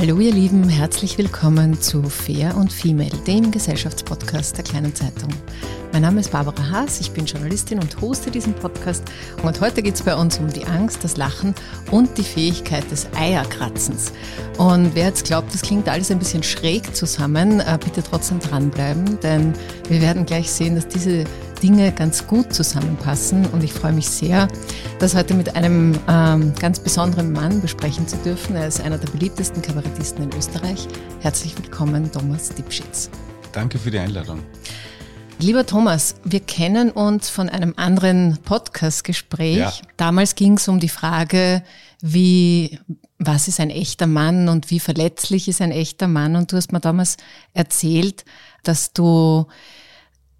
Hallo ihr Lieben, herzlich willkommen zu Fair und Female, dem Gesellschaftspodcast der kleinen Zeitung. Mein Name ist Barbara Haas, ich bin Journalistin und hoste diesen Podcast und heute geht es bei uns um die Angst, das Lachen und die Fähigkeit des Eierkratzens. Und wer jetzt glaubt, das klingt alles ein bisschen schräg zusammen, äh, bitte trotzdem dranbleiben, denn wir werden gleich sehen, dass diese Dinge ganz gut zusammenpassen und ich freue mich sehr, das heute mit einem ähm, ganz besonderen Mann besprechen zu dürfen. Er ist einer der beliebtesten Kabarettisten in Österreich. Herzlich willkommen, Thomas Dipschitz. Danke für die Einladung. Lieber Thomas, wir kennen uns von einem anderen Podcast-Gespräch. Ja. Damals ging es um die Frage, wie, was ist ein echter Mann und wie verletzlich ist ein echter Mann? Und du hast mir damals erzählt, dass du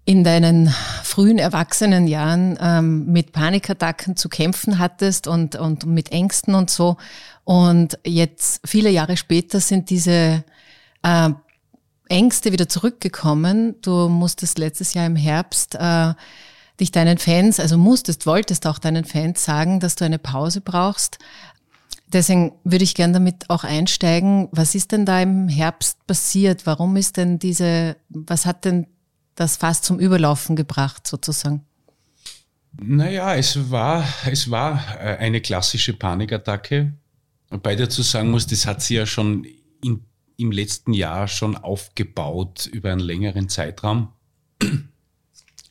in deinen frühen erwachsenen Jahren ähm, mit Panikattacken zu kämpfen hattest und, und mit Ängsten und so. Und jetzt, viele Jahre später, sind diese äh, Ängste wieder zurückgekommen. Du musstest letztes Jahr im Herbst äh, dich deinen Fans, also musstest, wolltest auch deinen Fans sagen, dass du eine Pause brauchst. Deswegen würde ich gern damit auch einsteigen. Was ist denn da im Herbst passiert? Warum ist denn diese, was hat denn das fast zum Überlaufen gebracht, sozusagen? Naja, es war, es war äh, eine klassische Panikattacke. Wobei dazu sagen muss, das hat sie ja schon in im letzten Jahr schon aufgebaut über einen längeren Zeitraum.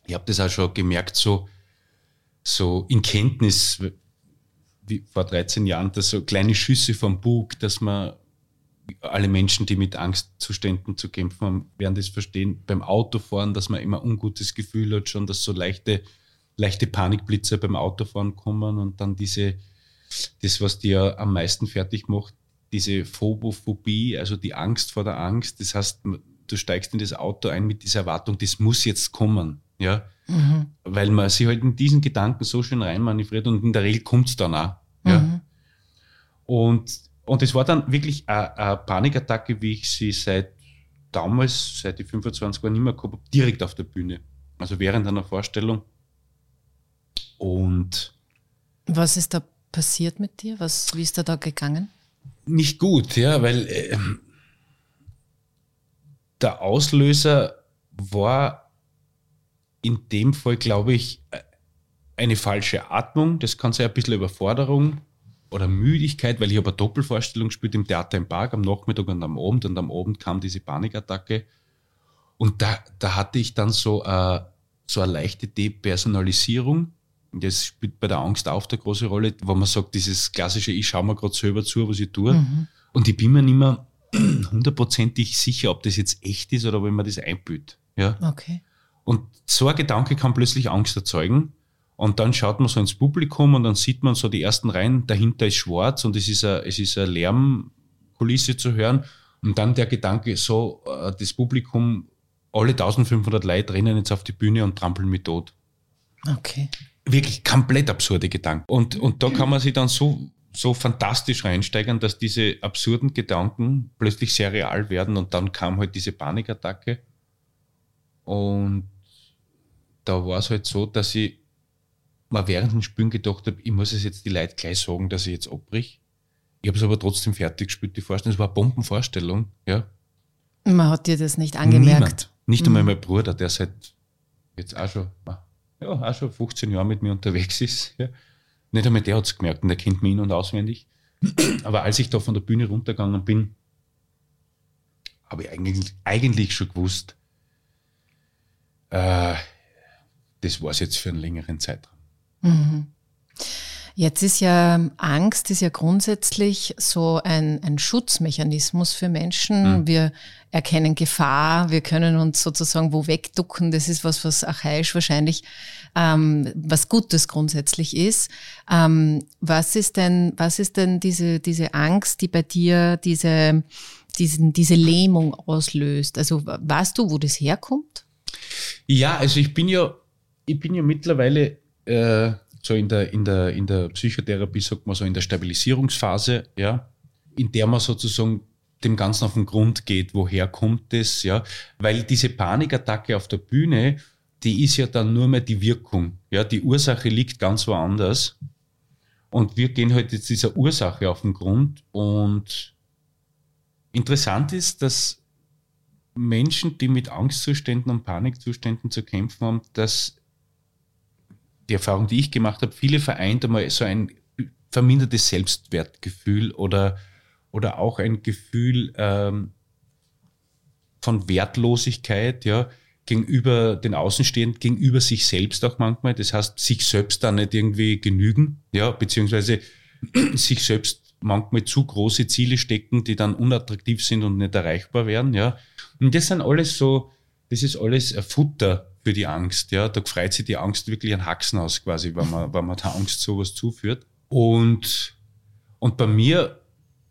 Ich habe das auch schon gemerkt, so, so in Kenntnis, wie vor 13 Jahren, dass so kleine Schüsse vom Bug, dass man alle Menschen, die mit Angstzuständen zu kämpfen haben, werden das verstehen. Beim Autofahren, dass man immer ein ungutes Gefühl hat, schon, dass so leichte, leichte Panikblitze beim Autofahren kommen und dann diese, das, was dir am meisten fertig macht, diese Phobophobie, also die Angst vor der Angst. Das heißt, du steigst in das Auto ein mit dieser Erwartung, das muss jetzt kommen. Ja? Mhm. Weil man sich halt in diesen Gedanken so schön reinmanövriert und in der Regel kommt es dann auch. Ja? Mhm. Und, und es war dann wirklich eine Panikattacke, wie ich sie seit damals, seit die 25 Jahren nicht mehr gehabt habe, direkt auf der Bühne. Also während einer Vorstellung. Und was ist da passiert mit dir? Was, wie ist da da gegangen? nicht gut, ja, weil äh, der Auslöser war in dem Fall, glaube ich, eine falsche Atmung. Das kann sein ein bisschen Überforderung oder Müdigkeit, weil ich habe eine Doppelvorstellung gespielt im Theater im Park am Nachmittag und am Abend und am Abend kam diese Panikattacke. Und da, da hatte ich dann so, äh, so eine leichte Depersonalisierung das spielt bei der Angst auch eine große Rolle, wo man sagt, dieses klassische, ich schaue mir gerade selber zu, was ich tue. Mhm. Und ich bin mir nicht mehr hundertprozentig sicher, ob das jetzt echt ist oder ob ich mir das einbüht. Ja? Okay. Und so ein Gedanke kann plötzlich Angst erzeugen. Und dann schaut man so ins Publikum und dann sieht man so die ersten Reihen, dahinter ist schwarz und es ist eine, es ist eine Lärmkulisse zu hören. Und dann der Gedanke, so, äh, das Publikum, alle 1500 Leute rennen jetzt auf die Bühne und trampeln mich tot. Okay wirklich komplett absurde Gedanken. Und, und da kann man sich dann so, so fantastisch reinsteigern, dass diese absurden Gedanken plötzlich sehr real werden und dann kam halt diese Panikattacke. Und da war es halt so, dass ich mal während dem Spielen gedacht habe, ich muss es jetzt die Leute gleich sagen, dass ich jetzt abbrich. Ich habe es aber trotzdem fertig gespielt, die Vorstellung. Es war eine Bombenvorstellung, ja. Man hat dir das nicht angemerkt. Niemand. Nicht einmal mhm. mein Bruder, der seit jetzt auch schon ja, auch schon 15 Jahre mit mir unterwegs ist. Ja. Nicht einmal der hat es gemerkt und der kennt mich in- und auswendig. Aber als ich da von der Bühne runtergegangen bin, habe ich eigentlich, eigentlich schon gewusst, äh, das war es jetzt für einen längeren Zeitraum. Mhm. Jetzt ist ja Angst ist ja grundsätzlich so ein, ein Schutzmechanismus für Menschen. Mhm. Wir erkennen Gefahr, wir können uns sozusagen wo wegducken. Das ist was, was archaisch wahrscheinlich ähm, was Gutes grundsätzlich ist. Ähm, was ist denn, was ist denn diese, diese Angst, die bei dir diese, diesen, diese Lähmung auslöst? Also weißt du, wo das herkommt? Ja, also ich bin ja, ich bin ja mittlerweile äh, so in der, in der, in der Psychotherapie sagt man so in der Stabilisierungsphase, ja, in der man sozusagen dem Ganzen auf den Grund geht, woher kommt es, ja, weil diese Panikattacke auf der Bühne, die ist ja dann nur mehr die Wirkung, ja, die Ursache liegt ganz woanders. Und wir gehen halt jetzt dieser Ursache auf den Grund. Und interessant ist, dass Menschen, die mit Angstzuständen und Panikzuständen zu kämpfen haben, dass die Erfahrung, die ich gemacht habe, viele vereint einmal so ein vermindertes Selbstwertgefühl oder, oder auch ein Gefühl ähm, von Wertlosigkeit, ja, gegenüber den Außenstehenden, gegenüber sich selbst auch manchmal. Das heißt, sich selbst da nicht irgendwie genügen, ja, beziehungsweise sich selbst manchmal zu große Ziele stecken, die dann unattraktiv sind und nicht erreichbar werden, ja. Und das sind alles so, das ist alles Futter für die Angst, ja. Da freut sich die Angst wirklich ein Haxen aus quasi, wenn man, wenn man der Angst sowas zuführt. Und, und bei mir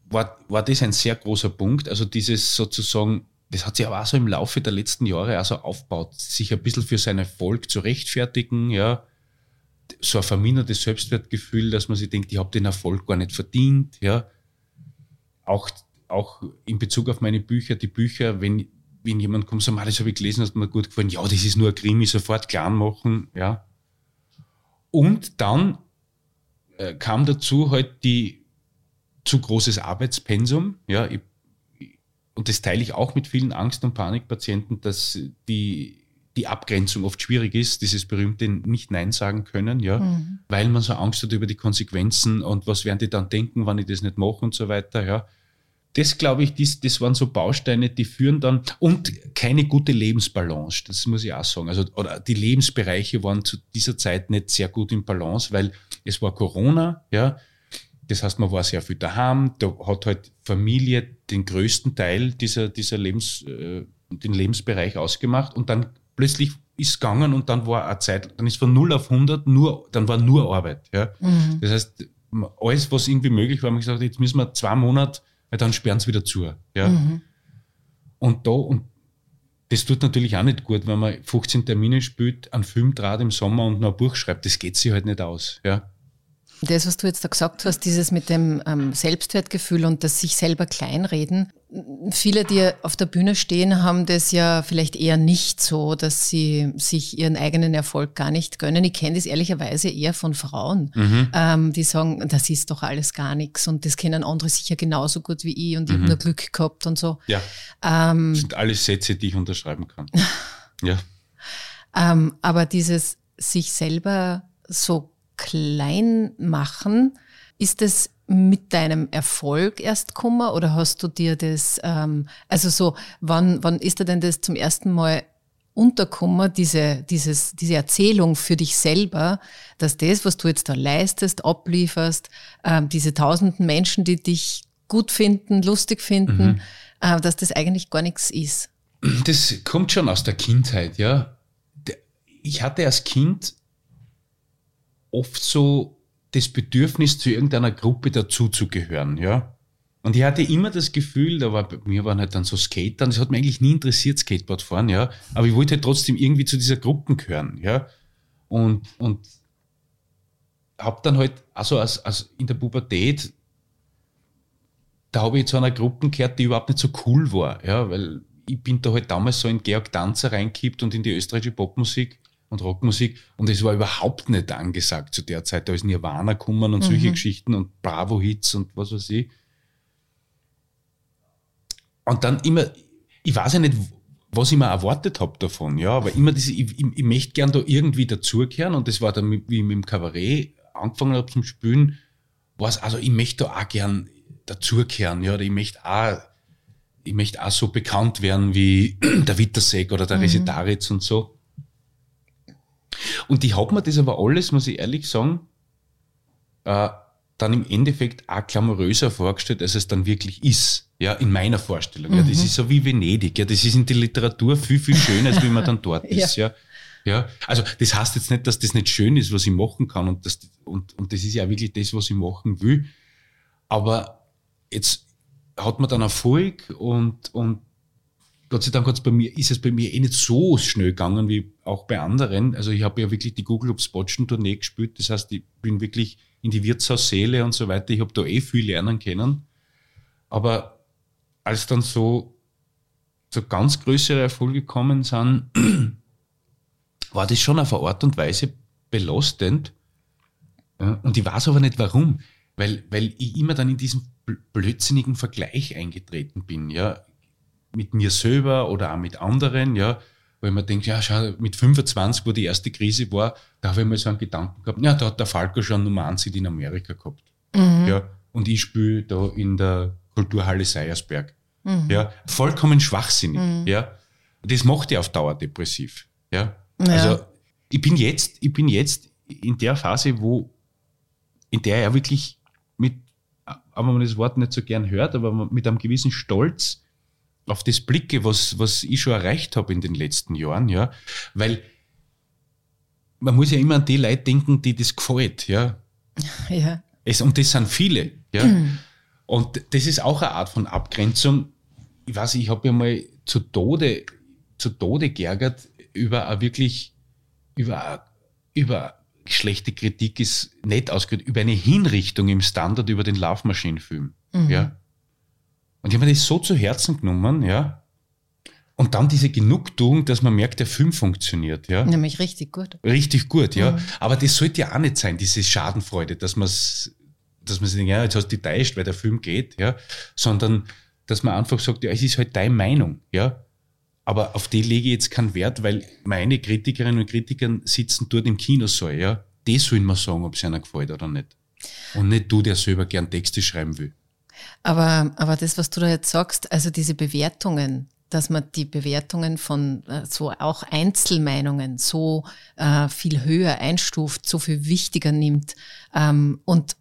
war, war das ein sehr großer Punkt, also dieses sozusagen das hat sich aber auch so im Laufe der letzten Jahre auch so aufgebaut, sich ein bisschen für seinen Erfolg zu rechtfertigen, ja. So ein vermindertes Selbstwertgefühl, dass man sich denkt, ich habe den Erfolg gar nicht verdient, ja. Auch, auch in Bezug auf meine Bücher, die Bücher, wenn, wenn jemand kommt sagt, das habe ich gelesen, hat mir gut gefallen, ja, das ist nur ein Krimi, sofort klar machen, ja. Und dann äh, kam dazu halt die zu großes Arbeitspensum, ja, ich und das teile ich auch mit vielen Angst- und Panikpatienten, dass die, die Abgrenzung oft schwierig ist, dieses berühmte nicht Nein sagen können, ja, mhm. weil man so Angst hat über die Konsequenzen und was werden die dann denken, wenn ich das nicht mache und so weiter, ja. Das glaube ich, das, das waren so Bausteine, die führen dann und keine gute Lebensbalance, das muss ich auch sagen. Also, oder die Lebensbereiche waren zu dieser Zeit nicht sehr gut im Balance, weil es war Corona, ja, das heißt, man war sehr viel daheim, da hat halt Familie den größten Teil dieser, dieser Lebens, äh, den Lebensbereich ausgemacht und dann plötzlich ist es gegangen und dann war eine Zeit, dann ist von 0 auf 100 nur, dann war nur Arbeit. Ja. Mhm. Das heißt, alles, was irgendwie möglich war, man gesagt, jetzt müssen wir zwei Monate, weil dann sperren sie wieder zu. Ja. Mhm. Und da, und das tut natürlich auch nicht gut, wenn man 15 Termine spielt, einen Film draht im Sommer und noch ein Buch schreibt. Das geht sich halt nicht aus. Ja. Das, was du jetzt da gesagt hast, dieses mit dem ähm, Selbstwertgefühl und das sich selber kleinreden. Viele, die auf der Bühne stehen, haben das ja vielleicht eher nicht so, dass sie sich ihren eigenen Erfolg gar nicht gönnen. Ich kenne das ehrlicherweise eher von Frauen, mhm. ähm, die sagen, das ist doch alles gar nichts und das kennen andere sicher genauso gut wie ich und ich mhm. habe nur Glück gehabt und so. Ja. Ähm, das sind alles Sätze, die ich unterschreiben kann. ja. Ähm, aber dieses sich selber so klein machen. Ist es mit deinem Erfolg erst Kummer oder hast du dir das, ähm, also so, wann, wann ist dir denn das zum ersten Mal unterkummer, diese, dieses, diese Erzählung für dich selber, dass das, was du jetzt da leistest, ablieferst, ähm, diese tausenden Menschen, die dich gut finden, lustig finden, mhm. äh, dass das eigentlich gar nichts ist? Das kommt schon aus der Kindheit, ja. Ich hatte als Kind oft so das Bedürfnis, zu irgendeiner Gruppe dazuzugehören, ja. Und ich hatte immer das Gefühl, da war mir waren halt dann so Skater, das hat mich eigentlich nie interessiert, Skateboard fahren, ja. Aber ich wollte halt trotzdem irgendwie zu dieser Gruppe gehören, ja. Und, und hab dann halt, also als, als in der Pubertät, da habe ich zu einer Gruppe gehört, die überhaupt nicht so cool war, ja, weil ich bin da halt damals so in Georg Danzer reingekippt und in die österreichische Popmusik und Rockmusik. Und es war überhaupt nicht angesagt zu der Zeit. Da ist Nirvana gekommen und solche mhm. Geschichten und Bravo-Hits und was weiß ich. Und dann immer, ich weiß ja nicht, was ich mir erwartet habe davon, ja, aber immer diese, ich, ich, ich möchte gern da irgendwie dazugehören und das war dann, wie ich mit dem Kabarett angefangen habe zum Spielen, war es, also ich möchte da auch gern dazugehören, ja, oder ich möchte auch, ich möchte auch so bekannt werden wie der Wittersek oder der mhm. Resetaritz und so. Und ich habe mir das aber alles, muss ich ehrlich sagen, äh, dann im Endeffekt auch glamouröser vorgestellt, als es dann wirklich ist. Ja, in meiner Vorstellung. Mhm. Ja, das mhm. ist so wie Venedig. Ja, das ist in der Literatur viel, viel schöner, als wie man dann dort ist. Ja. Ja, also das heißt jetzt nicht, dass das nicht schön ist, was ich machen kann und das, und, und das ist ja wirklich das, was ich machen will. Aber jetzt hat man dann Erfolg und, und Gott sei Dank hat's bei mir, ist es bei mir eh nicht so schnell gegangen wie auch bei anderen. Also ich habe ja wirklich die Google Ups Botschen Tournee gespielt. Das heißt, ich bin wirklich in die Wirtshaussäle und so weiter. Ich habe da eh viel lernen können. Aber als dann so, so ganz größere Erfolge gekommen sind, war das schon auf eine Art und Weise belastend. Und ich weiß aber nicht warum. weil, weil ich immer dann in diesen blödsinnigen Vergleich eingetreten bin, ja, mit mir selber oder auch mit anderen, ja, weil man denkt, ja, schau, mit 25, wo die erste Krise war, da habe ich mal so einen Gedanken gehabt, ja, da hat der Falco schon Nummer 1 in Amerika gehabt. Mhm. Ja, und ich spiele da in der Kulturhalle Seiersberg. Mhm. Ja, vollkommen schwachsinnig. Mhm. Ja, das macht ja auf Dauer depressiv. Ja, ja. also ich bin jetzt, ich bin jetzt in der Phase, wo, in der er wirklich mit, aber man das Wort nicht so gern hört, aber mit einem gewissen Stolz auf das blicke, was, was ich schon erreicht habe in den letzten Jahren, ja, weil man muss ja immer an die Leute denken, die das gefällt, ja. Ja. Es, und das sind viele, ja. Mhm. Und das ist auch eine Art von Abgrenzung. Ich weiß, ich habe ja mal zu Tode, zu Tode geärgert über eine wirklich, über, über schlechte Kritik ist nicht ausgehört, über eine Hinrichtung im Standard über den Love Machine Film, mhm. ja. Und ich habe mir das so zu Herzen genommen, ja. Und dann diese Genugtuung, dass man merkt, der Film funktioniert, ja. Nämlich richtig gut. Richtig gut, ja. Mhm. Aber das sollte ja auch nicht sein, diese Schadenfreude, dass man dass man sich denkt, ja, jetzt hast du dich täuscht, weil der Film geht, ja. Sondern, dass man einfach sagt, ja, es ist halt deine Meinung, ja. Aber auf die lege ich jetzt keinen Wert, weil meine Kritikerinnen und Kritiker sitzen dort im Kinosaal, ja. Die sollen mir sagen, ob es einer gefällt oder nicht. Und nicht du, der selber gern Texte schreiben will. Aber, aber das, was du da jetzt sagst, also diese Bewertungen, dass man die Bewertungen von äh, so auch Einzelmeinungen so äh, viel höher einstuft, so viel wichtiger nimmt. Ähm, und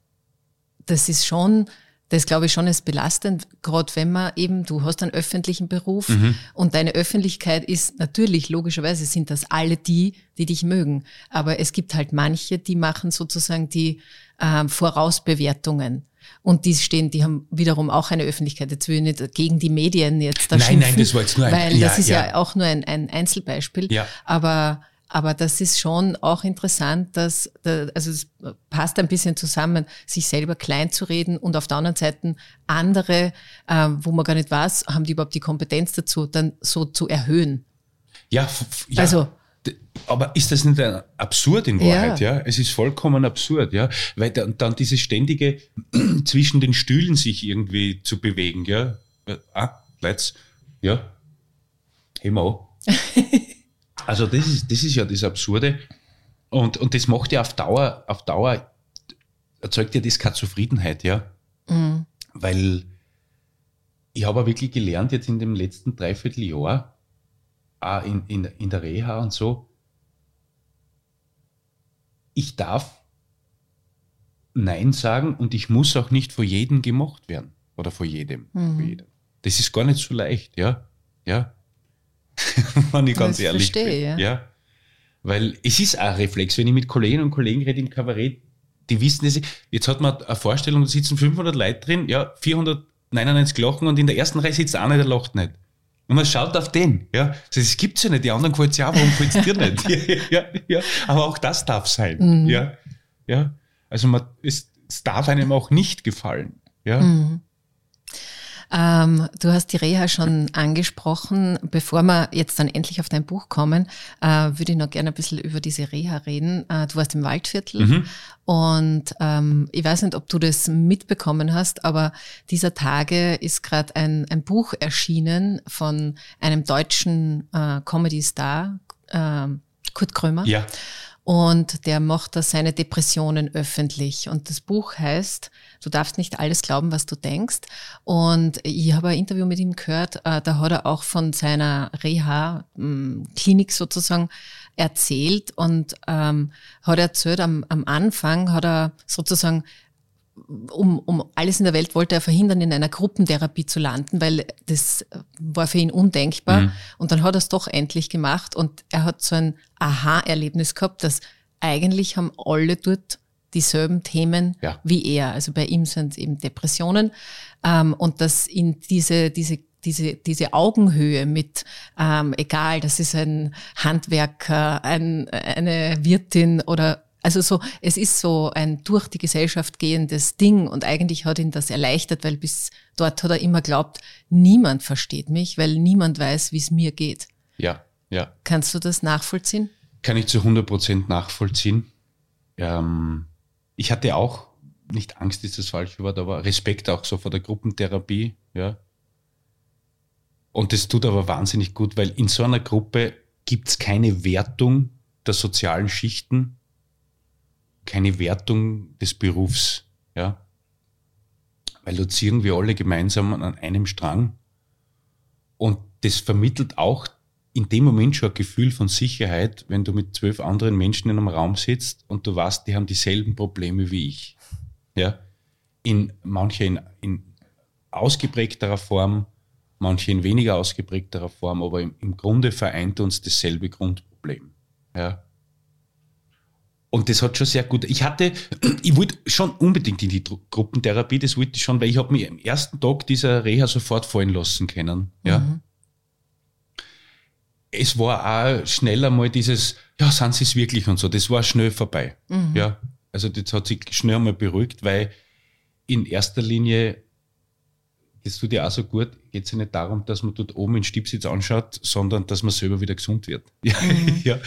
das ist schon, das glaube ich schon ist belastend, gerade wenn man eben, du hast einen öffentlichen Beruf mhm. und deine Öffentlichkeit ist natürlich, logischerweise sind das alle die, die dich mögen. Aber es gibt halt manche, die machen sozusagen die äh, Vorausbewertungen. Und die stehen, die haben wiederum auch eine Öffentlichkeit. Jetzt will ich nicht gegen die Medien jetzt da Nein, schimpfen, nein, das war jetzt nur ein Weil ja, das ist ja, ja auch nur ein, ein Einzelbeispiel. Ja. Aber, aber das ist schon auch interessant, dass, also es passt ein bisschen zusammen, sich selber klein zu reden und auf der anderen Seite andere, äh, wo man gar nicht weiß, haben die überhaupt die Kompetenz dazu, dann so zu erhöhen. Ja, ja. Also, aber ist das nicht absurd in Wahrheit? Ja. ja, es ist vollkommen absurd, ja, weil dann, dann dieses ständige zwischen den Stühlen sich irgendwie zu bewegen, ja. Ah, let's, ja, hey mal. also das ist, das ist ja das Absurde und, und das macht ja auf Dauer, auf Dauer erzeugt ja das keine Zufriedenheit, ja, mhm. weil ich habe wirklich gelernt jetzt in dem letzten Dreivierteljahr, auch in, in, in der Reha und so, ich darf Nein sagen und ich muss auch nicht vor jedem gemocht werden. Oder vor jedem. Mhm. Vor jedem. Das ist gar nicht so leicht, ja. Ja. Wenn ich ganz das ehrlich verstehe, bin. Ja. ja. Weil es ist ein Reflex, wenn ich mit Kolleginnen und Kollegen rede im Kabarett, die wissen das. Jetzt hat man eine Vorstellung, da sitzen 500 Leute drin, ja, 499 lachen und in der ersten Reihe sitzt einer, der lacht nicht. Und man schaut auf den, ja. Das gibt's ja nicht. Die anderen gefällt's ja auch, warum gefällt's dir nicht? ja, ja, ja. Aber auch das darf sein, mhm. ja. Ja. Also man, es, es darf einem auch nicht gefallen, ja. Mhm. Ähm, du hast die Reha schon angesprochen. Bevor wir jetzt dann endlich auf dein Buch kommen, äh, würde ich noch gerne ein bisschen über diese Reha reden. Äh, du warst im Waldviertel mhm. und ähm, ich weiß nicht, ob du das mitbekommen hast, aber dieser Tage ist gerade ein, ein Buch erschienen von einem deutschen äh, Comedy-Star, äh, Kurt Krömer. Ja. Und der macht da seine Depressionen öffentlich. Und das Buch heißt, du darfst nicht alles glauben, was du denkst. Und ich habe ein Interview mit ihm gehört, äh, da hat er auch von seiner Reha-Klinik sozusagen erzählt und ähm, hat erzählt, am, am Anfang hat er sozusagen um, um alles in der Welt wollte er verhindern, in einer Gruppentherapie zu landen, weil das war für ihn undenkbar. Mhm. Und dann hat er es doch endlich gemacht und er hat so ein Aha-Erlebnis gehabt, dass eigentlich haben alle dort dieselben Themen ja. wie er. Also bei ihm sind es eben Depressionen ähm, und dass in diese, diese diese, diese Augenhöhe mit, ähm, egal, das ist ein Handwerker, ein, eine Wirtin oder also so, es ist so ein durch die Gesellschaft gehendes Ding und eigentlich hat ihn das erleichtert, weil bis dort hat er immer glaubt, niemand versteht mich, weil niemand weiß, wie es mir geht. Ja, ja. Kannst du das nachvollziehen? Kann ich zu 100 Prozent nachvollziehen. Ähm, ich hatte auch nicht Angst ist das falsche Wort, aber Respekt auch so vor der Gruppentherapie, ja. Und das tut aber wahnsinnig gut, weil in so einer Gruppe gibt es keine Wertung der sozialen Schichten, keine Wertung des Berufs, ja. Weil dort ziehen wir alle gemeinsam an einem Strang. Und das vermittelt auch in dem Moment schon ein Gefühl von Sicherheit, wenn du mit zwölf anderen Menschen in einem Raum sitzt und du weißt, die haben dieselben Probleme wie ich. Ja? In manche in, in ausgeprägterer Form, manche in weniger ausgeprägterer Form, aber im, im Grunde vereint uns dasselbe Grundproblem. Ja? Und das hat schon sehr gut. Ich hatte, ich wollte schon unbedingt in die Gruppentherapie, das wollte ich schon, weil ich habe mich am ersten Tag dieser Reha sofort fallen lassen können. Ja. Mhm. Es war auch schneller mal dieses, ja, sind sie es wirklich und so. Das war schnell vorbei. Mhm. Ja. Also das hat sich schnell einmal beruhigt, weil in erster Linie, das tut ja auch so gut, geht es ja nicht darum, dass man dort oben in Stiebsitz anschaut, sondern dass man selber wieder gesund wird. Ja, mhm. ja.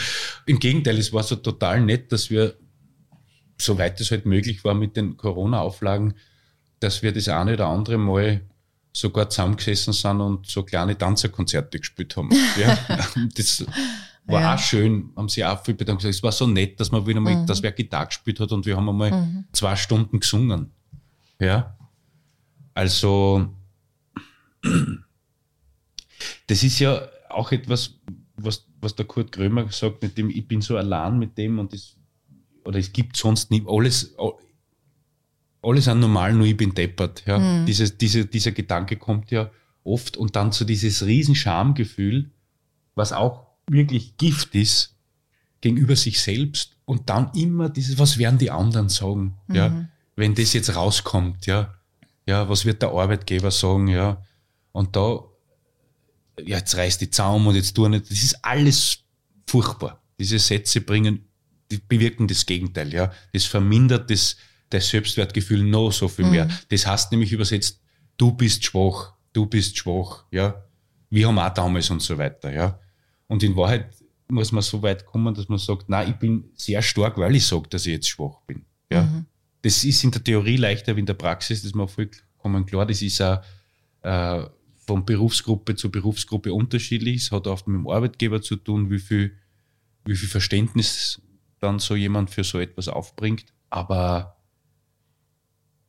Im Gegenteil, es war so total nett, dass wir, soweit es halt möglich war mit den Corona-Auflagen, dass wir das eine oder andere Mal sogar zusammengesessen sind und so kleine Tanzerkonzerte gespielt haben. Ja, das war ja. auch schön, haben sie auch viel bedankt. Es war so nett, dass man wieder mal, mhm. dass wer Gitarre gespielt hat und wir haben einmal mhm. zwei Stunden gesungen. Ja. Also, das ist ja auch etwas, was, was der Kurt Krömer sagt, mit dem ich bin so allein mit dem und das, oder es gibt sonst nicht alles, alles an normal, nur ich bin deppert. Ja. Mhm. Dieses, diese, dieser Gedanke kommt ja oft und dann so dieses riesen Schamgefühl, was auch wirklich Gift ist gegenüber sich selbst und dann immer dieses, was werden die anderen sagen, mhm. ja, wenn das jetzt rauskommt, ja, ja, was wird der Arbeitgeber sagen, ja, und da, ja, jetzt reißt die Zaum und jetzt tu nicht, das ist alles furchtbar. Diese Sätze bringen, die bewirken das Gegenteil, ja, das vermindert das, das Selbstwertgefühl noch so viel mhm. mehr. Das heißt nämlich übersetzt, du bist schwach, du bist schwach, ja, wir haben auch damals und so weiter, ja. Und in Wahrheit muss man so weit kommen, dass man sagt, na, ich bin sehr stark, weil ich sage, dass ich jetzt schwach bin. Ja. Mhm. Das ist in der Theorie leichter wie in der Praxis, das ist mir vollkommen klar. Das ist auch äh, von Berufsgruppe zu Berufsgruppe unterschiedlich. Es hat oft mit dem Arbeitgeber zu tun, wie viel, wie viel Verständnis dann so jemand für so etwas aufbringt. Aber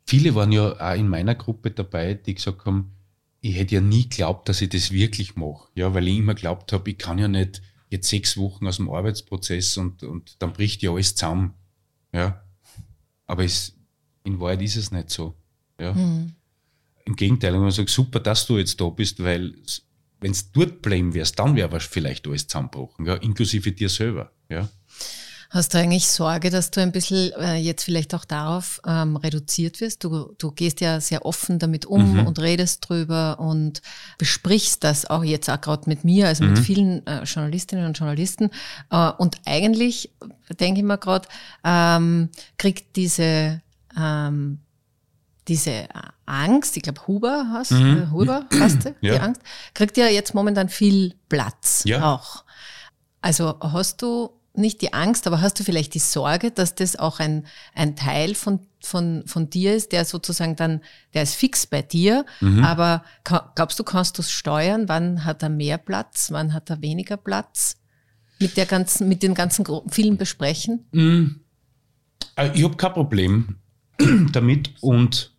viele waren ja auch in meiner Gruppe dabei, die gesagt haben, ich hätte ja nie geglaubt, dass ich das wirklich mache. Ja, weil ich immer glaubt habe, ich kann ja nicht jetzt sechs Wochen aus dem Arbeitsprozess und, und dann bricht ja alles zusammen. Ja. Aber es, in Wahrheit ist es nicht so. Ja. Mhm. Im Gegenteil, wenn man sagt, super, dass du jetzt da bist, weil wenn es dort bleiben wärst, dann wäre vielleicht alles zusammenbrochen, ja, inklusive dir selber. Ja. Hast du eigentlich Sorge, dass du ein bisschen äh, jetzt vielleicht auch darauf ähm, reduziert wirst? Du, du gehst ja sehr offen damit um mhm. und redest drüber und besprichst das auch jetzt auch gerade mit mir, also mhm. mit vielen äh, Journalistinnen und Journalisten. Äh, und eigentlich, denke ich mir gerade, ähm, kriegt diese ähm, diese Angst, ich glaube Huber hast, mhm. Huber hast du, ja. die Angst, kriegt ja jetzt momentan viel Platz ja. auch. Also hast du nicht die Angst, aber hast du vielleicht die Sorge, dass das auch ein, ein Teil von, von, von dir ist, der sozusagen dann, der ist fix bei dir, mhm. aber glaubst du, kannst du es steuern? Wann hat er mehr Platz? Wann hat er weniger Platz? Mit der ganzen, mit den ganzen vielen Besprechen? Mhm. Ich habe kein Problem damit und,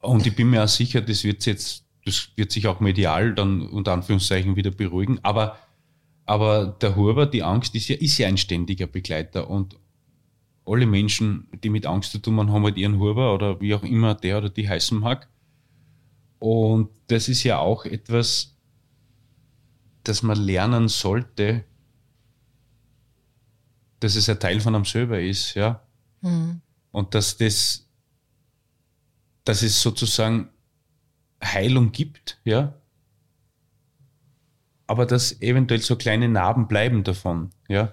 und ich bin mir auch sicher, das wird jetzt, das wird sich auch medial dann unter Anführungszeichen wieder beruhigen, aber aber der Huber, die Angst ist ja, ist ja ein ständiger Begleiter und alle Menschen, die mit Angst zu tun haben, haben halt ihren Huber oder wie auch immer der oder die heißen mag. Und das ist ja auch etwas, das man lernen sollte, dass es ein Teil von einem selber ist, ja. Mhm. Und dass das, dass es sozusagen Heilung gibt, ja aber dass eventuell so kleine Narben bleiben davon, ja.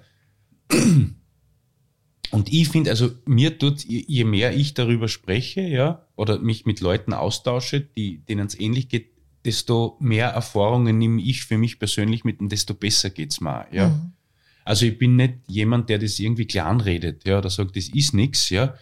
Und ich finde, also mir tut, je mehr ich darüber spreche, ja, oder mich mit Leuten austausche, die, denen es ähnlich geht, desto mehr Erfahrungen nehme ich für mich persönlich mit und desto besser geht's mir, ja. Mhm. Also ich bin nicht jemand, der das irgendwie klar anredet, ja, oder sagt, das ist nichts, ja,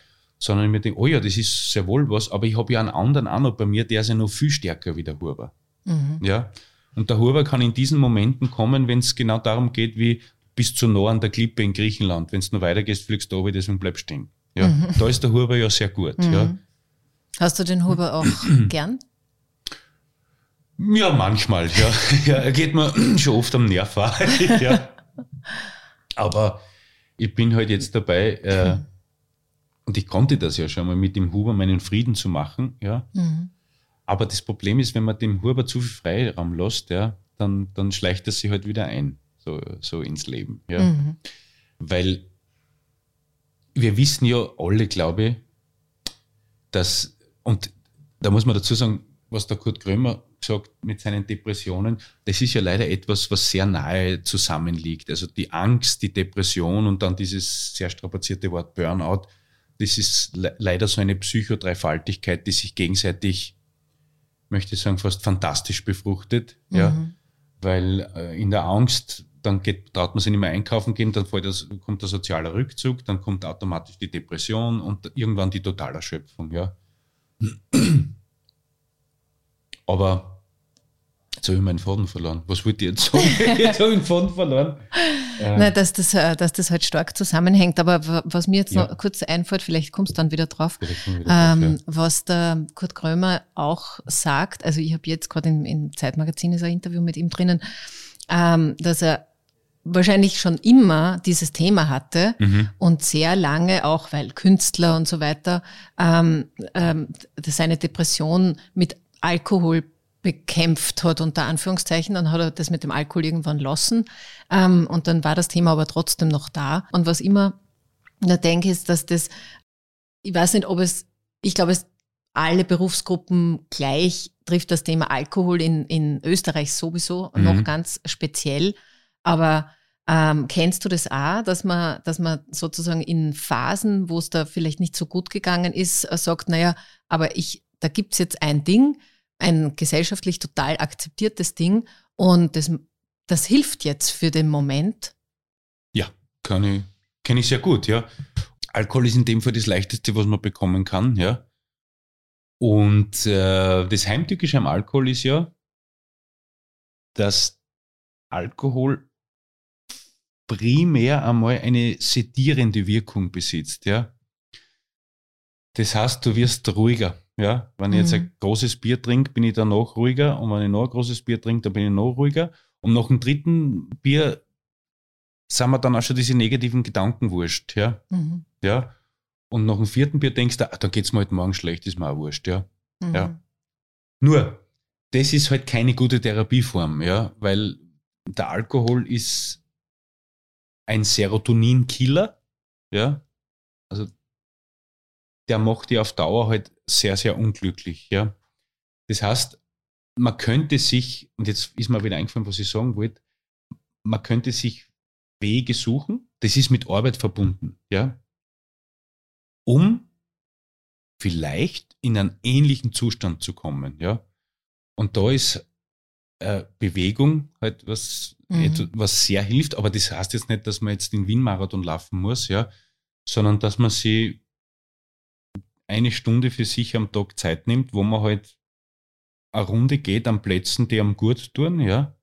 sondern ich mir denke, oh ja, das ist sehr wohl was, aber ich habe ja einen anderen auch noch bei mir, der ist ja noch viel stärker wie der Huber. Mhm. Ja. Und der Huber kann in diesen Momenten kommen, wenn es genau darum geht, wie bis zu nah an der Klippe in Griechenland. Wenn du noch weitergehst, fliegst du oben, deswegen bleibst stehen. Ja, mhm. da ist der Huber ja sehr gut. Mhm. Ja. Hast du den Huber auch gern? Ja, manchmal, ja. ja. Er geht mir schon oft am Nerv. ja. Aber ich bin halt jetzt dabei, äh, und ich konnte das ja schon mal mit dem Huber meinen Frieden zu machen, ja. Mhm. Aber das Problem ist, wenn man dem Huber zu viel Freiraum lässt, ja, dann, dann schleicht er sich halt wieder ein, so, so ins Leben, ja. Mhm. Weil wir wissen ja alle, glaube ich, dass, und da muss man dazu sagen, was der Kurt Krömer gesagt mit seinen Depressionen, das ist ja leider etwas, was sehr nahe zusammenliegt. Also die Angst, die Depression und dann dieses sehr strapazierte Wort Burnout, das ist le leider so eine Psychodreifaltigkeit, die sich gegenseitig, möchte ich sagen, fast fantastisch befruchtet. Mhm. Ja? Weil äh, in der Angst, dann geht, traut man sich nicht mehr einkaufen gehen, dann das, kommt der soziale Rückzug, dann kommt automatisch die Depression und irgendwann die Totalerschöpfung. Ja? Aber Jetzt habe ich meinen Faden verloren. Was wollte ich jetzt sagen? jetzt habe ich den Faden verloren. Äh. Nein, dass das, äh, dass das halt stark zusammenhängt. Aber was mir jetzt ja. noch kurz einfällt, vielleicht kommst du dann wieder drauf, wieder ähm, drauf ja. was der Kurt Krömer auch sagt, also ich habe jetzt gerade im, im Zeitmagazin ist ein Interview mit ihm drinnen, ähm, dass er wahrscheinlich schon immer dieses Thema hatte mhm. und sehr lange auch, weil Künstler und so weiter, ähm, ähm, seine Depression mit Alkohol bekämpft hat, unter Anführungszeichen. Dann hat er das mit dem Alkohol irgendwann lassen. Ähm, und dann war das Thema aber trotzdem noch da. Und was immer da denke, ist, dass das, ich weiß nicht, ob es, ich glaube, es alle Berufsgruppen gleich trifft das Thema Alkohol in, in Österreich sowieso mhm. noch ganz speziell. Aber ähm, kennst du das auch, dass man, dass man sozusagen in Phasen, wo es da vielleicht nicht so gut gegangen ist, äh, sagt, naja, aber ich, da gibt's jetzt ein Ding, ein gesellschaftlich total akzeptiertes Ding und das, das hilft jetzt für den Moment. Ja, kann ich, kenne ich sehr gut, ja. Alkohol ist in dem Fall das Leichteste, was man bekommen kann, ja. Und äh, das Heimtückische am Alkohol ist ja, dass Alkohol primär einmal eine sedierende Wirkung besitzt, ja. Das heißt, du wirst ruhiger. Ja, wenn ich jetzt ein mhm. großes Bier trinke, bin ich dann noch ruhiger. Und wenn ich noch ein großes Bier trinke, dann bin ich noch ruhiger. Und nach dem dritten Bier sind wir dann auch schon diese negativen Gedanken wurscht. Ja. Mhm. ja. Und nach dem vierten Bier denkst du, ah, da geht es mir heute Morgen schlecht, ist mir auch wurscht. Ja. Mhm. ja. Nur, das ist halt keine gute Therapieform, ja, weil der Alkohol ist ein Serotonin-Killer. Ja. Der macht die auf Dauer halt sehr, sehr unglücklich. Ja. Das heißt, man könnte sich, und jetzt ist mir wieder eingefallen, was ich sagen wollte, man könnte sich Wege suchen, das ist mit Arbeit verbunden, ja, um vielleicht in einen ähnlichen Zustand zu kommen, ja. Und da ist äh, Bewegung halt was, mhm. was sehr hilft, aber das heißt jetzt nicht, dass man jetzt den Wien-Marathon laufen muss, ja, sondern dass man sich eine Stunde für sich am Tag Zeit nimmt, wo man halt eine Runde geht an Plätzen, die am gut tun, ja.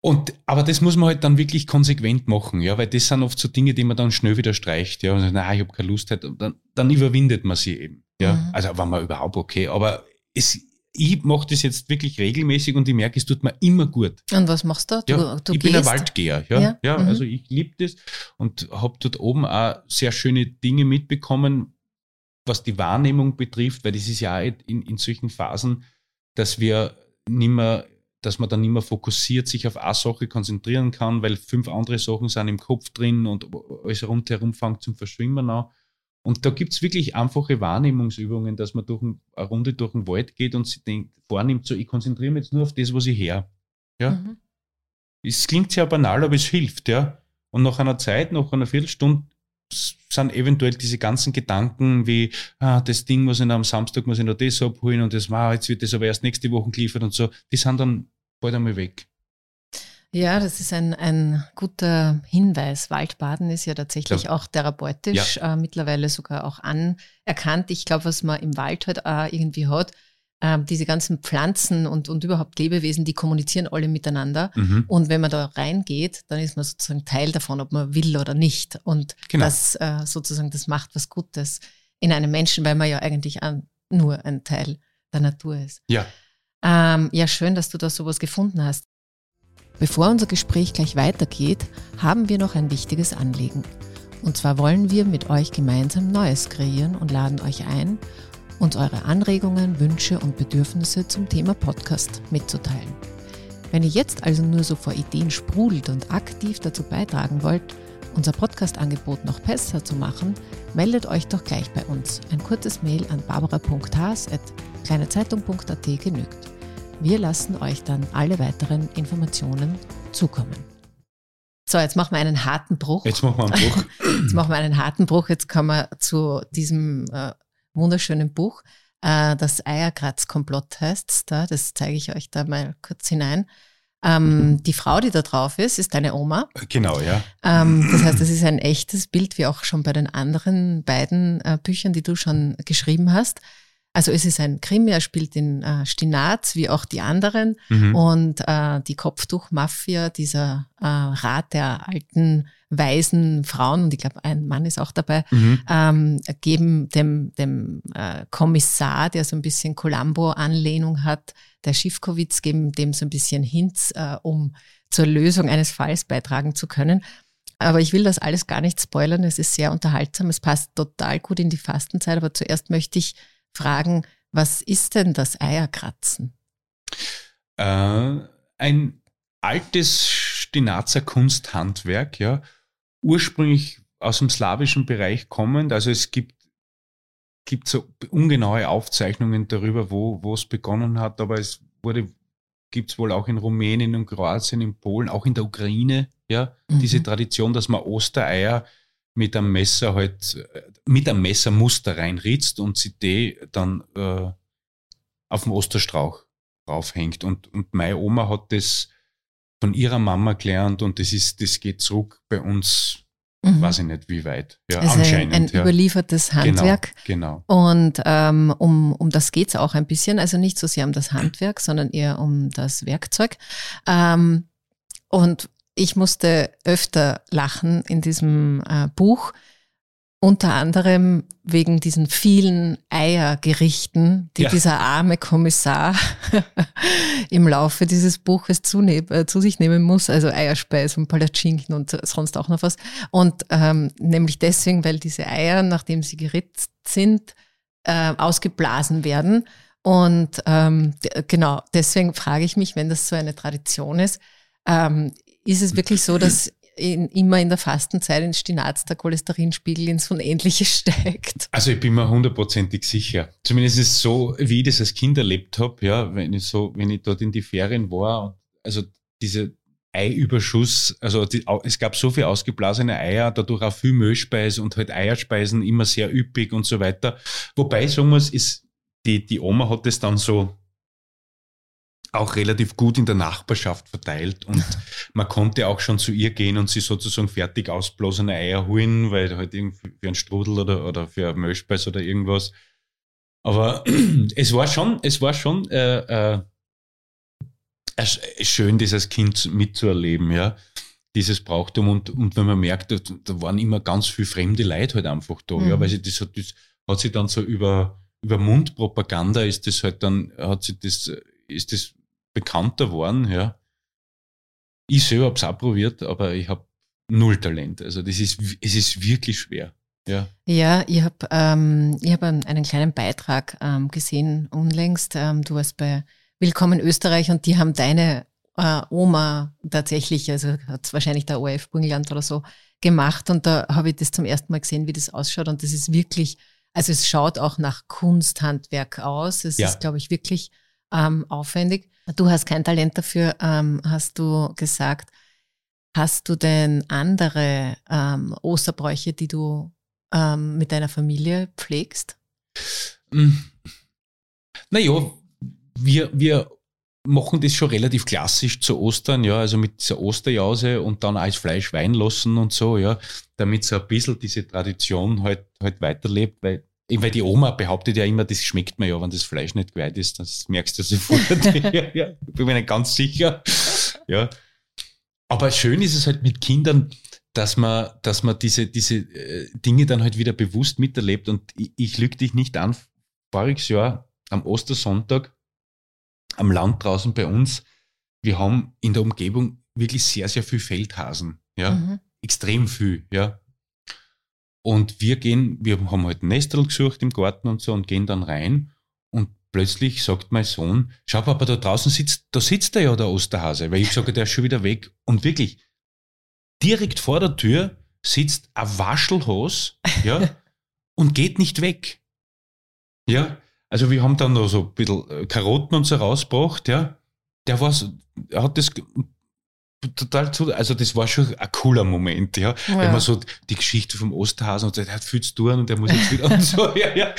Und, aber das muss man halt dann wirklich konsequent machen, ja, weil das sind oft so Dinge, die man dann schnell wieder streicht, ja, und sagt, na, ich habe keine Lust, halt, dann, dann überwindet man sie eben, ja. Mhm. Also war man überhaupt okay, aber es, ich mache das jetzt wirklich regelmäßig und ich merke, es tut mir immer gut. Und was machst du? du, ja, du ich gehst? bin ein Waldgeher. Ja, ja. ja mhm. also ich liebe das und habe dort oben auch sehr schöne Dinge mitbekommen, was die Wahrnehmung betrifft, weil das ist ja in, in solchen Phasen, dass wir nimmer, dass man dann nicht mehr fokussiert sich auf eine Sache konzentrieren kann, weil fünf andere Sachen sind im Kopf drin und alles rundherum fängt zum Verschwimmen an. Und da gibt es wirklich einfache Wahrnehmungsübungen, dass man durch ein, eine Runde durch den Wald geht und sich denkt, vornimmt, so ich konzentriere mich jetzt nur auf das, was ich her. Ja? Mhm. Es klingt sehr banal, aber es hilft, ja. Und nach einer Zeit, nach einer Viertelstunde, sind eventuell diese ganzen Gedanken wie, ah, das Ding muss ich noch am Samstag, muss ich noch das abholen und das war, jetzt wird das aber erst nächste Woche geliefert und so, die sind dann bald einmal weg. Ja, das ist ein, ein guter Hinweis. Waldbaden ist ja tatsächlich ja. auch therapeutisch, ja. äh, mittlerweile sogar auch anerkannt. Ich glaube, was man im Wald halt äh, irgendwie hat, äh, diese ganzen Pflanzen und, und überhaupt Lebewesen, die kommunizieren alle miteinander. Mhm. Und wenn man da reingeht, dann ist man sozusagen Teil davon, ob man will oder nicht. Und genau. das äh, sozusagen, das macht was Gutes in einem Menschen, weil man ja eigentlich nur ein Teil der Natur ist. Ja. Ähm, ja, schön, dass du da sowas gefunden hast. Bevor unser Gespräch gleich weitergeht, haben wir noch ein wichtiges Anliegen. Und zwar wollen wir mit euch gemeinsam Neues kreieren und laden euch ein, uns eure Anregungen, Wünsche und Bedürfnisse zum Thema Podcast mitzuteilen. Wenn ihr jetzt also nur so vor Ideen sprudelt und aktiv dazu beitragen wollt, unser Podcast-Angebot noch besser zu machen, meldet euch doch gleich bei uns. Ein kurzes Mail an barbara.haas.kleinezeitung.at genügt. Wir lassen euch dann alle weiteren Informationen zukommen. So, jetzt machen wir einen harten Bruch. Jetzt machen wir einen Bruch. jetzt machen wir einen harten Bruch. Jetzt kommen wir zu diesem äh, wunderschönen Buch. Äh, das Eierkratz-Komplott heißt es da. Das zeige ich euch da mal kurz hinein. Ähm, die Frau, die da drauf ist, ist deine Oma. Genau, ja. Ähm, das heißt, es ist ein echtes Bild, wie auch schon bei den anderen beiden äh, Büchern, die du schon geschrieben hast. Also es ist ein Krimi, er spielt in äh, Stinaz, wie auch die anderen. Mhm. Und äh, die Kopftuchmafia, dieser äh, Rat der alten, weisen Frauen, und ich glaube, ein Mann ist auch dabei, mhm. ähm, geben dem, dem äh, Kommissar, der so ein bisschen Columbo-Anlehnung hat, der Schiffkowitz, geben dem so ein bisschen Hints, äh, um zur Lösung eines Falls beitragen zu können. Aber ich will das alles gar nicht spoilern. Es ist sehr unterhaltsam. Es passt total gut in die Fastenzeit. Aber zuerst möchte ich fragen, was ist denn das Eierkratzen? Äh, ein altes Stinazer Kunsthandwerk, ja, ursprünglich aus dem slawischen Bereich kommend. Also es gibt, gibt so ungenaue Aufzeichnungen darüber, wo, wo es begonnen hat, aber es wurde, gibt es wohl auch in Rumänien und Kroatien, in Polen, auch in der Ukraine, ja, mhm. diese Tradition, dass man Ostereier mit einem Messer halt, mit einem Messermuster reinritzt und sie die dann äh, auf dem Osterstrauch draufhängt. Und, und meine Oma hat das von ihrer Mama gelernt und das ist, das geht zurück bei uns, mhm. weiß ich nicht wie weit. Ja, also anscheinend. Ein, ein ja. überliefertes genau, Handwerk. Genau. genau. Und ähm, um, um das geht es auch ein bisschen, also nicht so sehr um das Handwerk, sondern eher um das Werkzeug. Ähm, und ich musste öfter lachen in diesem äh, Buch, unter anderem wegen diesen vielen Eiergerichten, die ja. dieser arme Kommissar im Laufe dieses Buches zu, äh, zu, sich nehmen muss, also Eierspeis und Palatschinken und sonst auch noch was. Und ähm, nämlich deswegen, weil diese Eier, nachdem sie geritzt sind, äh, ausgeblasen werden. Und ähm, genau, deswegen frage ich mich, wenn das so eine Tradition ist, ähm, ist es wirklich so, dass in, immer in der Fastenzeit in Stinaz der Cholesterinspiegel ins Unendliche steigt? Also ich bin mir hundertprozentig sicher. Zumindest ist es so, wie ich das als Kind erlebt habe, ja, wenn ich so, wenn ich dort in die Ferien war, also diese Eiüberschuss, also die, es gab so viel ausgeblasene Eier, dadurch auch viel Mehlspeise und halt Eierspeisen immer sehr üppig und so weiter. Wobei, sagen wir es, ist, die, die Oma hat es dann so auch relativ gut in der Nachbarschaft verteilt und man konnte auch schon zu ihr gehen und sie sozusagen fertig ausblasene Eier holen, weil halt irgendwie für einen Strudel oder, oder für ein Milchspeis oder irgendwas. Aber es war schon, es war schon äh, äh, schön, dieses Kind mitzuerleben, ja. Dieses Brauchtum und, und wenn man merkt, da, da waren immer ganz viele fremde Leute halt einfach da, mhm. ja, weil sie das hat, das hat sie dann so über, über Mundpropaganda ist das halt dann, hat sie das, ist das bekannter worden, ja. Ich selber habe es auch probiert, aber ich habe null Talent. Also das ist, es ist wirklich schwer. Ja, ja ich habe ähm, hab einen kleinen Beitrag ähm, gesehen unlängst. Ähm, du warst bei Willkommen Österreich und die haben deine äh, Oma tatsächlich, also hat es wahrscheinlich der ORF Burgenland oder so gemacht und da habe ich das zum ersten Mal gesehen, wie das ausschaut und das ist wirklich, also es schaut auch nach Kunsthandwerk aus. Es ja. ist, glaube ich, wirklich ähm, aufwendig. Du hast kein Talent dafür, ähm, hast du gesagt. Hast du denn andere ähm, Osterbräuche, die du ähm, mit deiner Familie pflegst? Hm. Naja, wir, wir machen das schon relativ klassisch zu Ostern, ja, also mit dieser Osterjause und dann als Fleisch Wein lassen und so, ja, damit so ein bisschen diese Tradition halt, halt weiterlebt, weil, weil die Oma behauptet ja immer, das schmeckt mir ja, wenn das Fleisch nicht geweiht ist, das merkst du sofort. ja, ja, bin mir nicht ganz sicher, ja. Aber schön ist es halt mit Kindern, dass man, dass man diese, diese äh, Dinge dann halt wieder bewusst miterlebt und ich, ich lüge dich nicht an, voriges Jahr am Ostersonntag am Land draußen bei uns, wir haben in der Umgebung wirklich sehr, sehr viel Feldhasen. Ja, mhm. extrem viel, ja. Und wir gehen, wir haben halt ein Nestel gesucht im Garten und so und gehen dann rein und plötzlich sagt mein Sohn, schau Papa, da draußen sitzt, da sitzt der ja der Osterhase, weil ich sage, der ist schon wieder weg. Und wirklich, direkt vor der Tür sitzt ein Waschelhos, ja, und geht nicht weg. Ja, also wir haben dann noch so ein bisschen äh, Karotten und so rausgebracht, ja. Der war, er hat das total zu, also das war schon ein cooler Moment, ja. ja. Wenn man so die Geschichte vom Osterhasen und der hat viel zu tun und der muss jetzt wieder und so, ja, ja,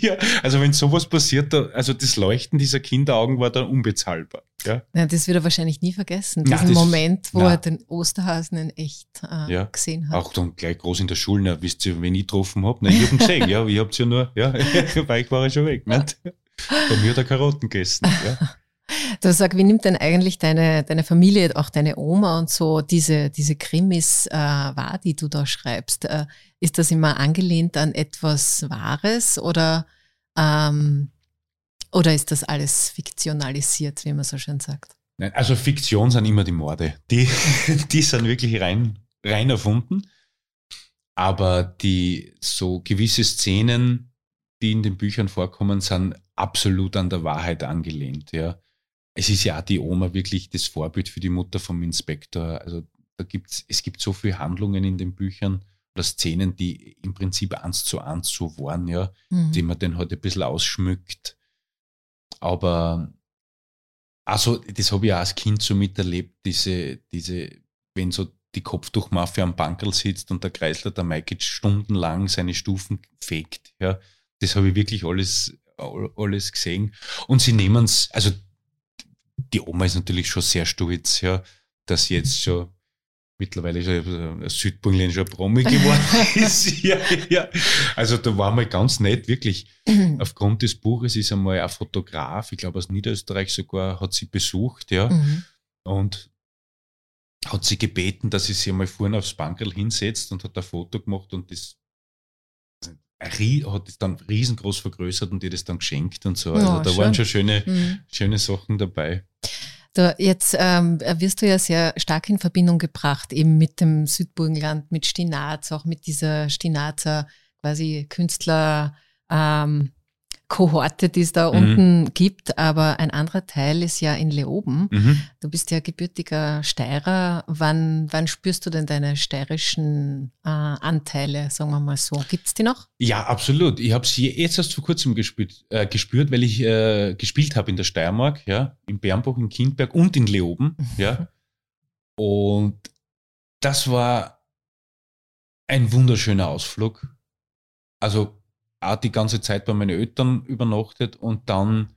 ja. Also wenn sowas passiert, da, also das Leuchten dieser Kinderaugen war dann unbezahlbar, ja. ja das wird er wahrscheinlich nie vergessen, diesen das, Moment, wo na. er den Osterhasen in echt äh, ja. gesehen hat. Auch dann gleich groß in der Schule, na, wisst ihr, wen ich getroffen habe? Nein, ich habe ihn gesehen, ja, ich hab's ja nur, ja, bei euch war er schon weg, nicht? Bei mir hat er Karotten gegessen, ja. Du sag, wie nimmt denn eigentlich deine, deine Familie, auch deine Oma und so, diese, diese Krimis äh, wahr, die du da schreibst? Äh, ist das immer angelehnt an etwas Wahres oder, ähm, oder ist das alles fiktionalisiert, wie man so schön sagt? Nein, also Fiktion sind immer die Morde. Die, die sind wirklich rein, rein erfunden. Aber die so gewisse Szenen, die in den Büchern vorkommen, sind absolut an der Wahrheit angelehnt. Ja es ist ja auch die Oma wirklich das Vorbild für die Mutter vom Inspektor. Also da gibt's, es gibt so viele Handlungen in den Büchern oder Szenen, die im Prinzip eins zu eins so waren, ja, mhm. die man dann halt ein bisschen ausschmückt. Aber also, das habe ich auch als Kind so miterlebt, diese, diese, wenn so die Kopftuchmafia am Bankerl sitzt und der Kreisler, der Mike stundenlang seine Stufen fegt. Ja, das habe ich wirklich alles, alles gesehen. Und sie nehmen es, also die Oma ist natürlich schon sehr stolz, ja, dass jetzt schon mittlerweile schon ein südburgenländischer Promi geworden ist. ja, ja. Also da war mal ganz nett, wirklich. Mhm. Aufgrund des Buches ist einmal ein Fotograf, ich glaube aus Niederösterreich sogar, hat sie besucht, ja. Mhm. Und hat sie gebeten, dass sie sich einmal vorne aufs Bankerl hinsetzt und hat ein Foto gemacht und das hat es dann riesengroß vergrößert und ihr das dann geschenkt und so. Also ja, da schön. waren schon schöne, mhm. schöne Sachen dabei. Da, jetzt ähm, wirst du ja sehr stark in Verbindung gebracht, eben mit dem Südburgenland, mit Stinaz, auch mit dieser Stinazer quasi Künstler, ähm, Kohorte, die es da mhm. unten gibt, aber ein anderer Teil ist ja in Leoben. Mhm. Du bist ja gebürtiger Steirer. Wann, wann spürst du denn deine steirischen äh, Anteile, sagen wir mal so? Gibt es die noch? Ja, absolut. Ich habe sie jetzt erst vor kurzem gespürt, äh, gespürt weil ich äh, gespielt habe in der Steiermark, ja, in Bernburg, in Kindberg und in Leoben. ja. Und das war ein wunderschöner Ausflug. Also auch die ganze Zeit bei meinen Eltern übernachtet und dann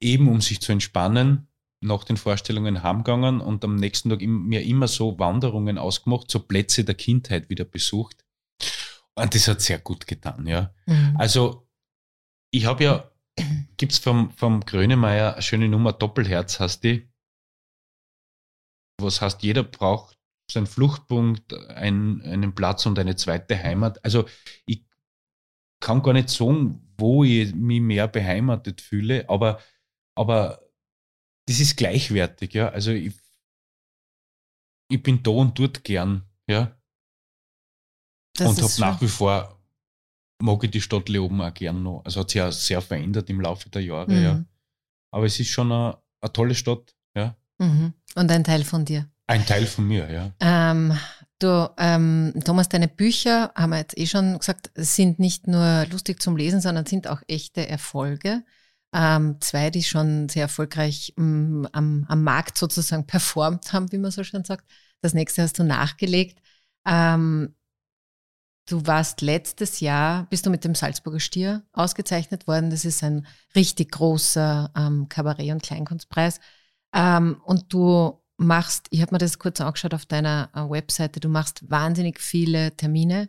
eben, um sich zu entspannen, nach den Vorstellungen heimgegangen und am nächsten Tag mir immer so Wanderungen ausgemacht, so Plätze der Kindheit wieder besucht. Und das hat sehr gut getan, ja. Mhm. Also, ich habe ja, gibt es vom, vom Grönemeyer eine schöne Nummer, Doppelherz heißt die. Was heißt, jeder braucht seinen Fluchtpunkt, einen, einen Platz und eine zweite Heimat. Also, ich kann gar nicht sagen, wo ich mich mehr beheimatet fühle, aber, aber das ist gleichwertig, ja. Also ich, ich bin da und dort gern, ja. Das und habe nach wie vor, mag ich die Stadt Leoben auch gern noch. Also hat sich ja sehr verändert im Laufe der Jahre, mhm. ja. Aber es ist schon eine, eine tolle Stadt, ja. Mhm. Und ein Teil von dir. Ein Teil von mir, ja. Ähm, du, ähm, Thomas, deine Bücher, haben wir jetzt eh schon gesagt, sind nicht nur lustig zum Lesen, sondern sind auch echte Erfolge. Ähm, zwei, die schon sehr erfolgreich m, mm, am, am Markt sozusagen performt haben, wie man so schön sagt. Das nächste hast du nachgelegt. Ähm, Du warst letztes Jahr, bist du mit dem Salzburger Stier ausgezeichnet worden. Das ist ein richtig großer ähm, Kabarett- und Kleinkunstpreis. Ähm, und du machst, ich habe mir das kurz angeschaut auf deiner äh, Webseite, du machst wahnsinnig viele Termine.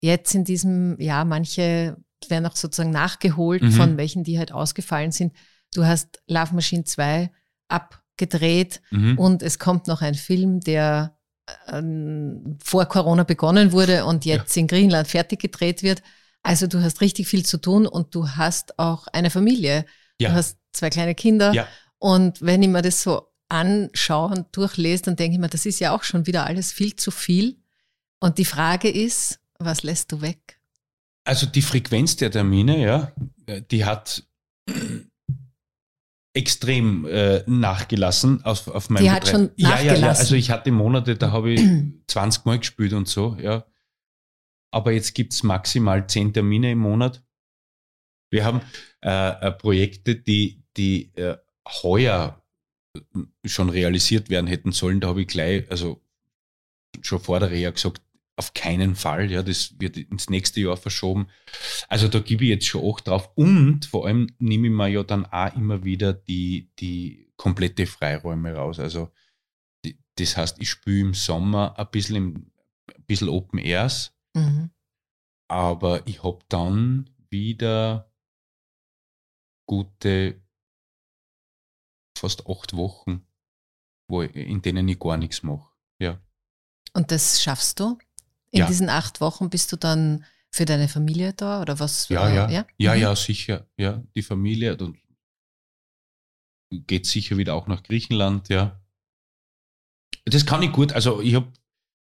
Jetzt in diesem Jahr, manche werden auch sozusagen nachgeholt mhm. von welchen, die halt ausgefallen sind. Du hast Love Machine 2 abgedreht mhm. und es kommt noch ein Film, der ähm, vor Corona begonnen wurde und jetzt ja. in Griechenland fertig gedreht wird. Also du hast richtig viel zu tun und du hast auch eine Familie. Ja. Du hast zwei kleine Kinder. Ja. Und wenn ich mir das so anschaue und durchlese, dann denke ich mir, das ist ja auch schon wieder alles viel zu viel. Und die Frage ist, was lässt du weg? Also die Frequenz der Termine, ja, die hat extrem äh, nachgelassen auf, auf meinem Die hat schon ja, nachgelassen. Ja, ja, also ich hatte Monate, da habe ich 20 Mal gespielt und so, ja. Aber jetzt gibt es maximal 10 Termine im Monat. Wir haben äh, äh, Projekte, die, die äh, heuer schon realisiert werden hätten sollen. Da habe ich gleich, also schon vor der Reha gesagt, auf keinen Fall. Ja, das wird ins nächste Jahr verschoben. Also da gebe ich jetzt schon auch drauf. Und vor allem nehme ich mir ja dann auch immer wieder die, die komplette Freiräume raus. Also die, das heißt, ich spiele im Sommer ein bisschen, im, ein bisschen Open Airs, mhm. aber ich habe dann wieder gute fast acht Wochen, wo in denen ich gar nichts mache. Ja. Und das schaffst du? In ja. diesen acht Wochen bist du dann für deine Familie da oder was? Ja, ja, ja, ja, mhm. ja, sicher. Ja, die Familie und geht sicher wieder auch nach Griechenland, ja. Das kann ich gut. Also ich habe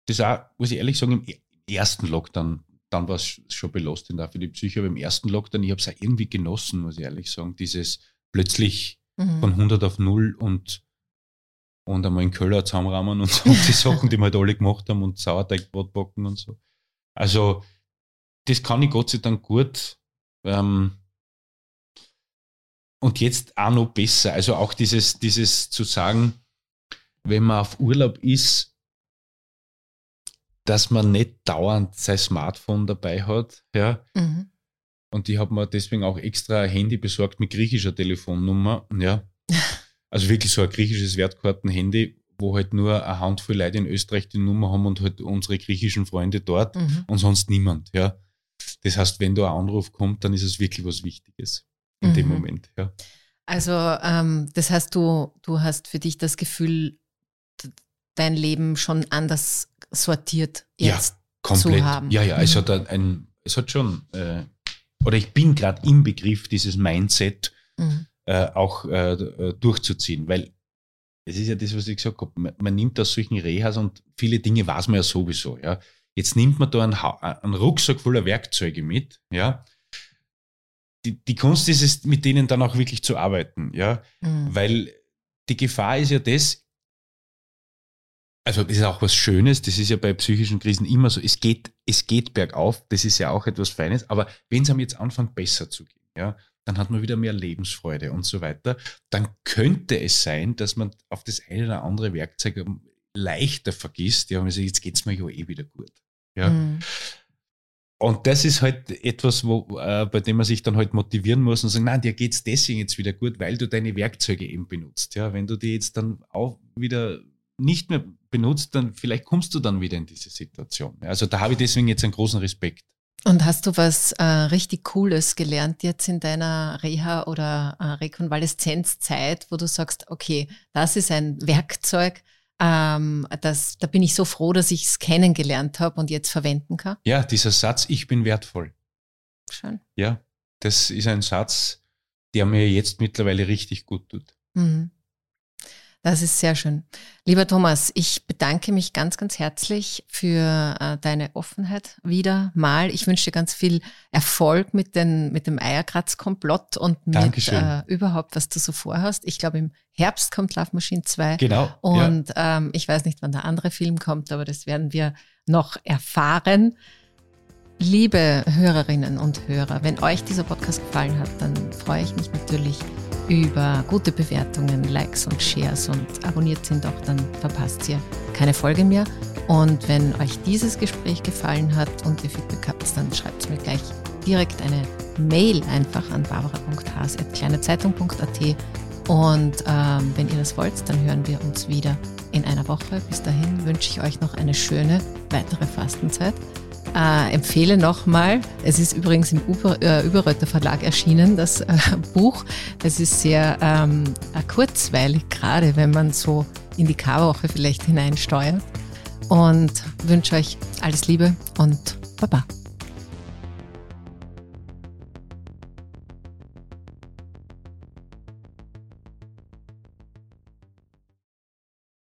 das auch, muss ich ehrlich sagen, im ersten Lockdown, dann war es schon belastend auch für die Psyche, aber im ersten Lockdown, ich habe es auch irgendwie genossen, muss ich ehrlich sagen. Dieses plötzlich mhm. von 100 auf 0 und und einmal in Köln zusammenrahmen und, so, und die Sachen, die wir halt alle gemacht haben und Sauerteigbrot backen und so. Also, das kann ich Gott sei Dank gut. Ähm, und jetzt auch noch besser. Also auch dieses, dieses zu sagen, wenn man auf Urlaub ist, dass man nicht dauernd sein Smartphone dabei hat. Ja. Mhm. Und ich habe mir deswegen auch extra ein Handy besorgt mit griechischer Telefonnummer. Ja. Also wirklich so ein griechisches Wertkartenhandy, wo halt nur eine Handvoll Leute in Österreich die Nummer haben und halt unsere griechischen Freunde dort mhm. und sonst niemand. Ja. Das heißt, wenn da ein Anruf kommt, dann ist es wirklich was Wichtiges in mhm. dem Moment. Ja. Also ähm, das heißt, du, du hast für dich das Gefühl, dein Leben schon anders sortiert jetzt ja, komplett. zu haben. Ja, ja, mhm. es hat ein, es hat schon, äh, oder ich bin gerade im Begriff dieses Mindset, mhm äh, auch äh, äh, durchzuziehen. Weil es ist ja das, was ich gesagt habe, man, man, nimmt aus solchen Rehas und viele Dinge weiß man ja sowieso. Ja. Jetzt nimmt man da einen, einen Rucksack voller Werkzeuge mit, ja. Die, die Kunst ist es, mit denen dann auch wirklich zu arbeiten, ja. Mhm. Weil die Gefahr ist ja das, also das ist auch was Schönes, das ist ja bei psychischen Krisen immer so, es geht, es geht bergauf, das ist ja auch etwas Feines, aber wenn es einem jetzt anfängt, besser zu gehen, ja, dann hat man wieder mehr Lebensfreude und so weiter. Dann könnte es sein, dass man auf das eine oder andere Werkzeug leichter vergisst. Ja, also jetzt geht es mir ja eh wieder gut. Ja. Mhm. Und das ist halt etwas, wo, äh, bei dem man sich dann halt motivieren muss und sagen, nein, dir geht es deswegen jetzt wieder gut, weil du deine Werkzeuge eben benutzt. Ja, wenn du die jetzt dann auch wieder nicht mehr benutzt, dann vielleicht kommst du dann wieder in diese Situation. Also da habe ich deswegen jetzt einen großen Respekt. Und hast du was äh, richtig Cooles gelernt jetzt in deiner Reha- oder äh, Rekonvaleszenzzeit, wo du sagst, okay, das ist ein Werkzeug, ähm, das, da bin ich so froh, dass ich es kennengelernt habe und jetzt verwenden kann? Ja, dieser Satz, ich bin wertvoll. Schön. Ja, das ist ein Satz, der mir jetzt mittlerweile richtig gut tut. Mhm. Das ist sehr schön. Lieber Thomas, ich bedanke mich ganz, ganz herzlich für äh, deine Offenheit wieder mal. Ich wünsche dir ganz viel Erfolg mit, den, mit dem Eierkratz-Komplott und mit äh, überhaupt, was du so vorhast. Ich glaube, im Herbst kommt Love Machine 2. Genau. Und ja. ähm, ich weiß nicht, wann der andere Film kommt, aber das werden wir noch erfahren. Liebe Hörerinnen und Hörer, wenn euch dieser Podcast gefallen hat, dann freue ich mich natürlich über gute Bewertungen, Likes und Shares und abonniert sind doch, dann verpasst ihr keine Folge mehr. Und wenn euch dieses Gespräch gefallen hat und ihr Feedback habt, dann schreibt mir gleich direkt eine Mail einfach an barbara.has.kleinezeitung.at und ähm, wenn ihr das wollt, dann hören wir uns wieder in einer Woche. Bis dahin wünsche ich euch noch eine schöne weitere Fastenzeit. Äh, empfehle nochmal, es ist übrigens im Über, äh, Verlag erschienen, das äh, Buch. Es ist sehr ähm, äh, kurzweilig, gerade wenn man so in die Karwoche vielleicht hineinsteuert. Und wünsche euch alles Liebe und Baba.